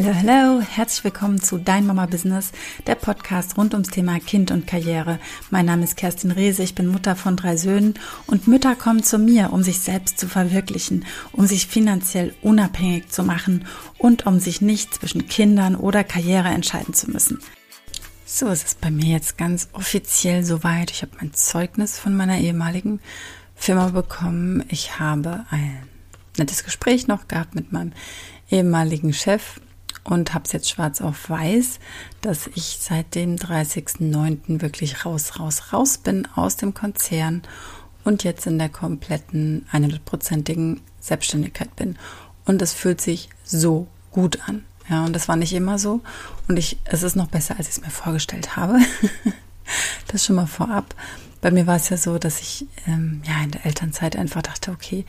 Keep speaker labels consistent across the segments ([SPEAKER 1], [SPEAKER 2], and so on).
[SPEAKER 1] Hallo, hallo, herzlich willkommen zu Dein Mama Business, der Podcast rund ums Thema Kind und Karriere. Mein Name ist Kerstin Rehse, ich bin Mutter von drei Söhnen und Mütter kommen zu mir, um sich selbst zu verwirklichen, um sich finanziell unabhängig zu machen und um sich nicht zwischen Kindern oder Karriere entscheiden zu müssen. So ist es bei mir jetzt ganz offiziell soweit. Ich habe mein Zeugnis von meiner ehemaligen Firma bekommen. Ich habe ein nettes Gespräch noch gehabt mit meinem ehemaligen Chef und habe es jetzt schwarz auf weiß, dass ich seit dem 30.09. wirklich raus, raus, raus bin aus dem Konzern und jetzt in der kompletten 100%igen Selbstständigkeit bin. Und es fühlt sich so gut an. Ja, und das war nicht immer so. Und ich, es ist noch besser, als ich es mir vorgestellt habe. das schon mal vorab. Bei mir war es ja so, dass ich ähm, ja in der Elternzeit einfach dachte, okay,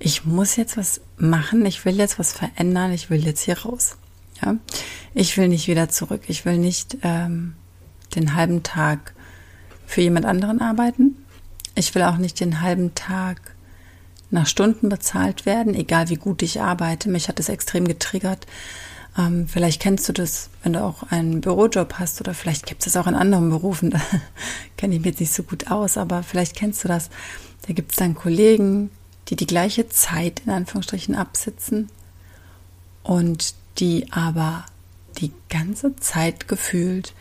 [SPEAKER 1] ich muss jetzt was machen, ich will jetzt was verändern, ich will jetzt hier raus. Ja, ich will nicht wieder zurück. Ich will nicht ähm, den halben Tag für jemand anderen arbeiten. Ich will auch nicht den halben Tag nach Stunden bezahlt werden, egal wie gut ich arbeite. Mich hat es extrem getriggert. Ähm, vielleicht kennst du das, wenn du auch einen Bürojob hast oder vielleicht gibt es das auch in anderen Berufen. Da kenne ich mich jetzt nicht so gut aus, aber vielleicht kennst du das. Da gibt es dann Kollegen, die die gleiche Zeit in Anführungsstrichen absitzen und die aber die ganze Zeit gefühlt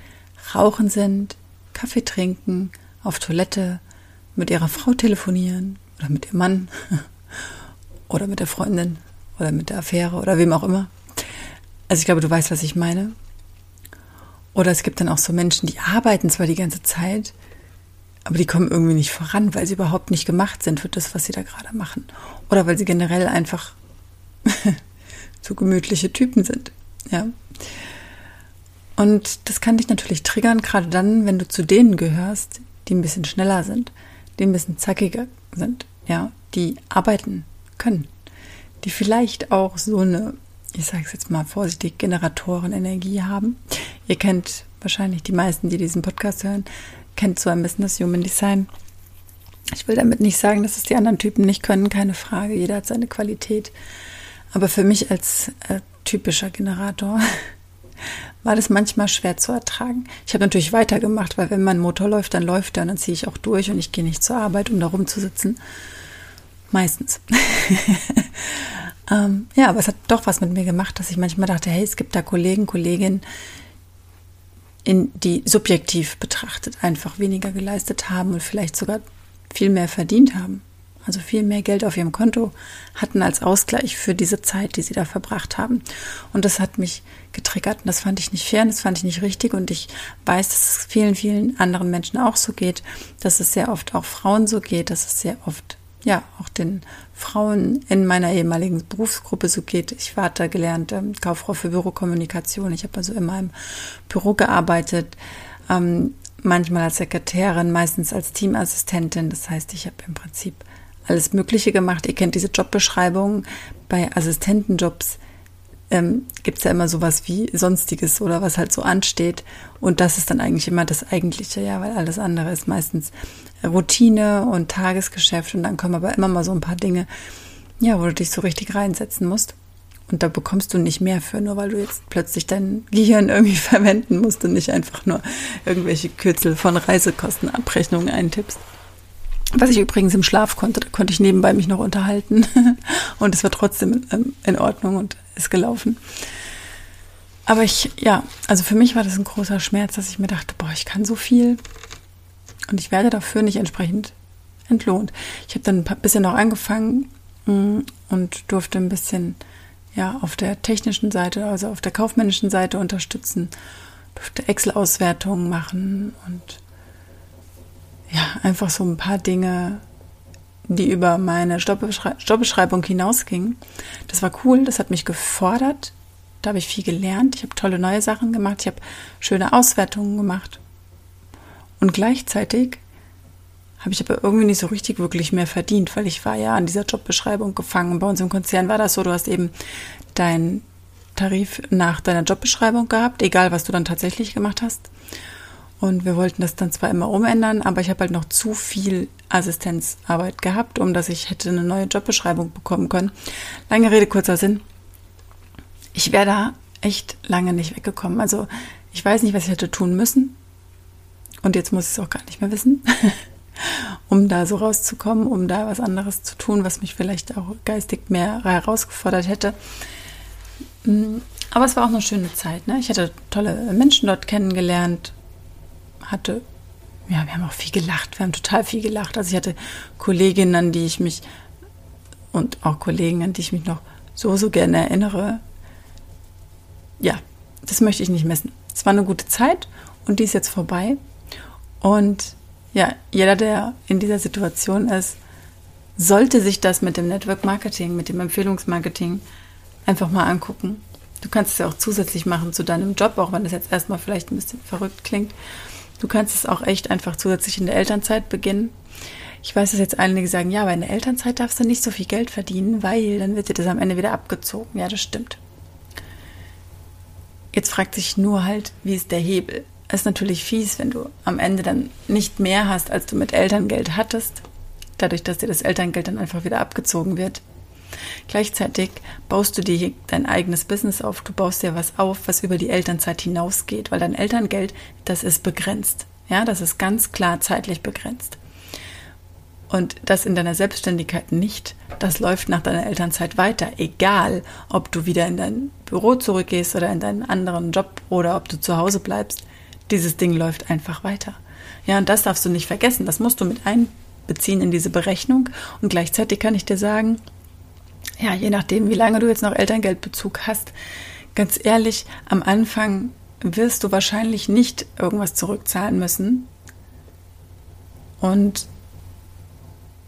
[SPEAKER 1] rauchen sind, Kaffee trinken, auf Toilette, mit ihrer Frau telefonieren oder mit ihrem Mann oder mit der Freundin oder mit der Affäre oder wem auch immer. Also ich glaube, du weißt, was ich meine. Oder es gibt dann auch so Menschen, die arbeiten zwar die ganze Zeit, aber die kommen irgendwie nicht voran, weil sie überhaupt nicht gemacht sind für das, was sie da gerade machen. Oder weil sie generell einfach so gemütliche Typen sind. Ja. Und das kann dich natürlich triggern, gerade dann, wenn du zu denen gehörst, die ein bisschen schneller sind, die ein bisschen zackiger sind, ja, die arbeiten können, die vielleicht auch so eine, ich sage es jetzt mal vorsichtig, Generatorenenergie haben. Ihr kennt wahrscheinlich die meisten, die diesen Podcast hören, kennt so ein bisschen das Human Design. Ich will damit nicht sagen, dass es die anderen Typen nicht können, keine Frage. Jeder hat seine Qualität. Aber für mich als äh, typischer Generator war das manchmal schwer zu ertragen. Ich habe natürlich weitergemacht, weil wenn mein Motor läuft, dann läuft er und dann ziehe ich auch durch und ich gehe nicht zur Arbeit, um da rumzusitzen. Meistens. ähm, ja, aber es hat doch was mit mir gemacht, dass ich manchmal dachte, hey, es gibt da Kollegen, Kolleginnen, in, die subjektiv betrachtet einfach weniger geleistet haben und vielleicht sogar viel mehr verdient haben also viel mehr Geld auf ihrem Konto hatten als Ausgleich für diese Zeit, die sie da verbracht haben. Und das hat mich getriggert und das fand ich nicht fair und das fand ich nicht richtig und ich weiß, dass es vielen, vielen anderen Menschen auch so geht, dass es sehr oft auch Frauen so geht, dass es sehr oft ja auch den Frauen in meiner ehemaligen Berufsgruppe so geht. Ich war da gelernt ähm, Kauffrau für Bürokommunikation. Ich habe also immer im Büro gearbeitet, ähm, manchmal als Sekretärin, meistens als Teamassistentin. Das heißt, ich habe im Prinzip alles Mögliche gemacht. Ihr kennt diese Jobbeschreibung. Bei Assistentenjobs ähm, gibt es ja immer sowas wie Sonstiges oder was halt so ansteht. Und das ist dann eigentlich immer das Eigentliche, ja, weil alles andere ist meistens Routine und Tagesgeschäft. Und dann kommen aber immer mal so ein paar Dinge, ja, wo du dich so richtig reinsetzen musst. Und da bekommst du nicht mehr für, nur weil du jetzt plötzlich dein Gehirn irgendwie verwenden musst und nicht einfach nur irgendwelche Kürzel von Reisekostenabrechnungen eintippst. Was ich übrigens im Schlaf konnte, da konnte ich nebenbei mich noch unterhalten und es war trotzdem ähm, in Ordnung und ist gelaufen. Aber ich, ja, also für mich war das ein großer Schmerz, dass ich mir dachte, boah, ich kann so viel und ich werde dafür nicht entsprechend entlohnt. Ich habe dann ein bisschen noch angefangen mm, und durfte ein bisschen ja auf der technischen Seite, also auf der kaufmännischen Seite unterstützen, durfte Excel-Auswertungen machen und ja, einfach so ein paar Dinge, die über meine Jobbeschreibung hinausgingen. Das war cool, das hat mich gefordert. Da habe ich viel gelernt. Ich habe tolle neue Sachen gemacht. Ich habe schöne Auswertungen gemacht. Und gleichzeitig habe ich aber irgendwie nicht so richtig wirklich mehr verdient, weil ich war ja an dieser Jobbeschreibung gefangen. Bei uns im Konzern war das so, du hast eben deinen Tarif nach deiner Jobbeschreibung gehabt, egal was du dann tatsächlich gemacht hast. Und wir wollten das dann zwar immer umändern, aber ich habe halt noch zu viel Assistenzarbeit gehabt, um dass ich hätte eine neue Jobbeschreibung bekommen können. Lange Rede, kurzer Sinn. Ich wäre da echt lange nicht weggekommen. Also ich weiß nicht, was ich hätte tun müssen. Und jetzt muss ich es auch gar nicht mehr wissen, um da so rauszukommen, um da was anderes zu tun, was mich vielleicht auch geistig mehr herausgefordert hätte. Mm, aber es war auch eine schöne Zeit. Ne? Ich hatte tolle Menschen dort kennengelernt, hatte, ja, wir haben auch viel gelacht, wir haben total viel gelacht. Also ich hatte Kolleginnen, an die ich mich und auch Kollegen, an die ich mich noch so, so gerne erinnere. Ja, das möchte ich nicht messen. Es war eine gute Zeit und die ist jetzt vorbei. Und ja, jeder, der in dieser Situation ist, sollte sich das mit dem Network Marketing, mit dem Empfehlungsmarketing einfach mal angucken. Du kannst es ja auch zusätzlich machen zu deinem Job, auch wenn das jetzt erstmal vielleicht ein bisschen verrückt klingt. Du kannst es auch echt einfach zusätzlich in der Elternzeit beginnen. Ich weiß, dass jetzt einige sagen, ja, aber in der Elternzeit darfst du nicht so viel Geld verdienen, weil dann wird dir das am Ende wieder abgezogen. Ja, das stimmt. Jetzt fragt sich nur halt, wie ist der Hebel? ist natürlich fies, wenn du am Ende dann nicht mehr hast, als du mit Elterngeld hattest, dadurch, dass dir das Elterngeld dann einfach wieder abgezogen wird. Gleichzeitig baust du dir dein eigenes Business auf. Du baust dir was auf, was über die Elternzeit hinausgeht, weil dein Elterngeld, das ist begrenzt. Ja, das ist ganz klar zeitlich begrenzt. Und das in deiner Selbstständigkeit nicht, das läuft nach deiner Elternzeit weiter, egal ob du wieder in dein Büro zurückgehst oder in deinen anderen Job oder ob du zu Hause bleibst. Dieses Ding läuft einfach weiter. Ja, und das darfst du nicht vergessen. Das musst du mit einbeziehen in diese Berechnung. Und gleichzeitig kann ich dir sagen, ja, je nachdem, wie lange du jetzt noch Elterngeldbezug hast, ganz ehrlich, am Anfang wirst du wahrscheinlich nicht irgendwas zurückzahlen müssen. Und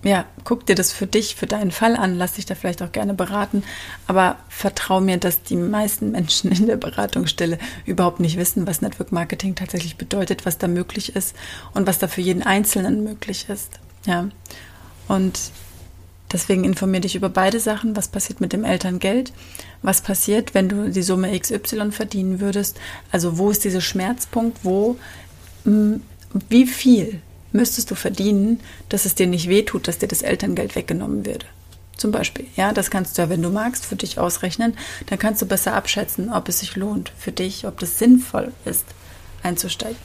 [SPEAKER 1] ja, guck dir das für dich, für deinen Fall an, lass dich da vielleicht auch gerne beraten, aber vertrau mir, dass die meisten Menschen in der Beratungsstelle überhaupt nicht wissen, was Network Marketing tatsächlich bedeutet, was da möglich ist und was da für jeden Einzelnen möglich ist. Ja. Und deswegen informiere dich über beide Sachen, was passiert mit dem Elterngeld, was passiert, wenn du die Summe XY verdienen würdest, also wo ist dieser Schmerzpunkt, wo hm, wie viel müsstest du verdienen, dass es dir nicht wehtut, dass dir das Elterngeld weggenommen würde. Zum Beispiel, ja, das kannst du ja, wenn du magst, für dich ausrechnen. Dann kannst du besser abschätzen, ob es sich lohnt für dich, ob das sinnvoll ist, einzusteigen.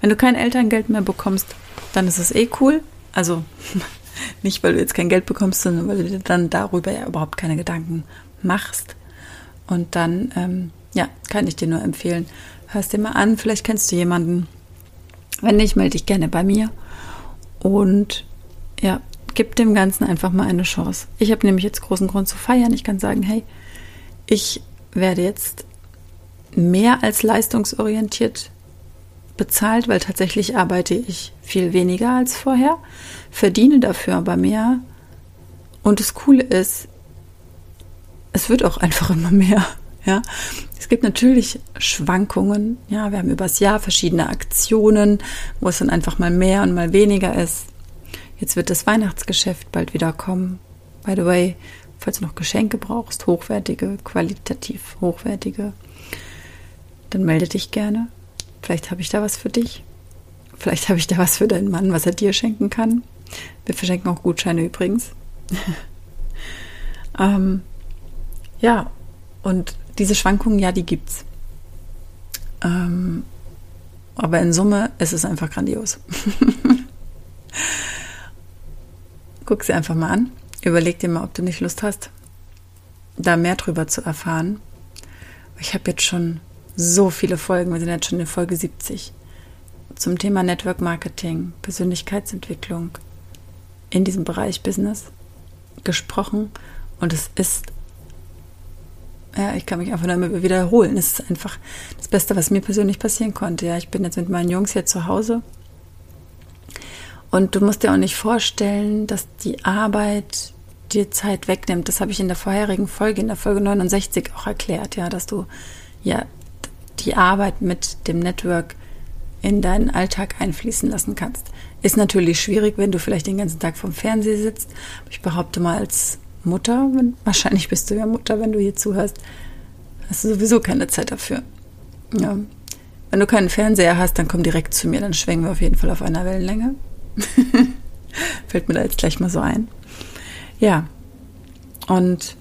[SPEAKER 1] Wenn du kein Elterngeld mehr bekommst, dann ist es eh cool. Also nicht, weil du jetzt kein Geld bekommst, sondern weil du dir dann darüber ja überhaupt keine Gedanken machst. Und dann, ähm, ja, kann ich dir nur empfehlen, hörst dir mal an. Vielleicht kennst du jemanden. Wenn nicht, melde dich gerne bei mir. Und ja, gib dem Ganzen einfach mal eine Chance. Ich habe nämlich jetzt großen Grund zu feiern. Ich kann sagen, hey, ich werde jetzt mehr als leistungsorientiert bezahlt, weil tatsächlich arbeite ich viel weniger als vorher, verdiene dafür aber mehr. Und das Coole ist, es wird auch einfach immer mehr. Ja, es gibt natürlich Schwankungen. Ja, wir haben übers Jahr verschiedene Aktionen, wo es dann einfach mal mehr und mal weniger ist. Jetzt wird das Weihnachtsgeschäft bald wieder kommen. By the way, falls du noch Geschenke brauchst, hochwertige, qualitativ hochwertige, dann melde dich gerne. Vielleicht habe ich da was für dich. Vielleicht habe ich da was für deinen Mann, was er dir schenken kann. Wir verschenken auch Gutscheine übrigens. ähm, ja, und diese Schwankungen, ja, die gibt's. Ähm, aber in Summe ist es einfach grandios. Guck sie einfach mal an. Überleg dir mal, ob du nicht Lust hast, da mehr drüber zu erfahren. Ich habe jetzt schon so viele Folgen, wir sind jetzt schon in Folge 70, zum Thema Network Marketing, Persönlichkeitsentwicklung in diesem Bereich Business gesprochen und es ist ja, ich kann mich einfach nur wiederholen. Es ist einfach das Beste, was mir persönlich passieren konnte. Ja, ich bin jetzt mit meinen Jungs hier zu Hause. Und du musst dir auch nicht vorstellen, dass die Arbeit dir Zeit wegnimmt. Das habe ich in der vorherigen Folge, in der Folge 69 auch erklärt, ja, dass du ja die Arbeit mit dem Network in deinen Alltag einfließen lassen kannst. Ist natürlich schwierig, wenn du vielleicht den ganzen Tag vom Fernseher sitzt. Ich behaupte mal, als Mutter, wenn, wahrscheinlich bist du ja Mutter, wenn du hier zuhörst, hast du sowieso keine Zeit dafür. Ja. Wenn du keinen Fernseher hast, dann komm direkt zu mir, dann schwenken wir auf jeden Fall auf einer Wellenlänge. Fällt mir da jetzt gleich mal so ein. Ja. Und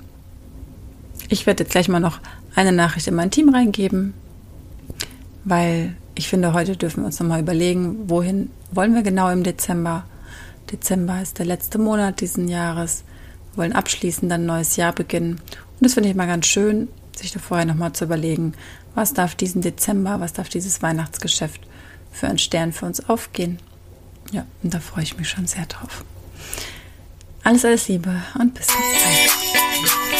[SPEAKER 1] ich werde jetzt gleich mal noch eine Nachricht in mein Team reingeben, weil ich finde, heute dürfen wir uns nochmal überlegen, wohin wollen wir genau im Dezember. Dezember ist der letzte Monat diesen Jahres. Wir wollen abschließen, dann ein neues Jahr beginnen. Und das finde ich mal ganz schön, sich da vorher nochmal zu überlegen, was darf diesen Dezember, was darf dieses Weihnachtsgeschäft für einen Stern für uns aufgehen. Ja, und da freue ich mich schon sehr drauf. Alles, alles Liebe und bis zum nächsten Mal.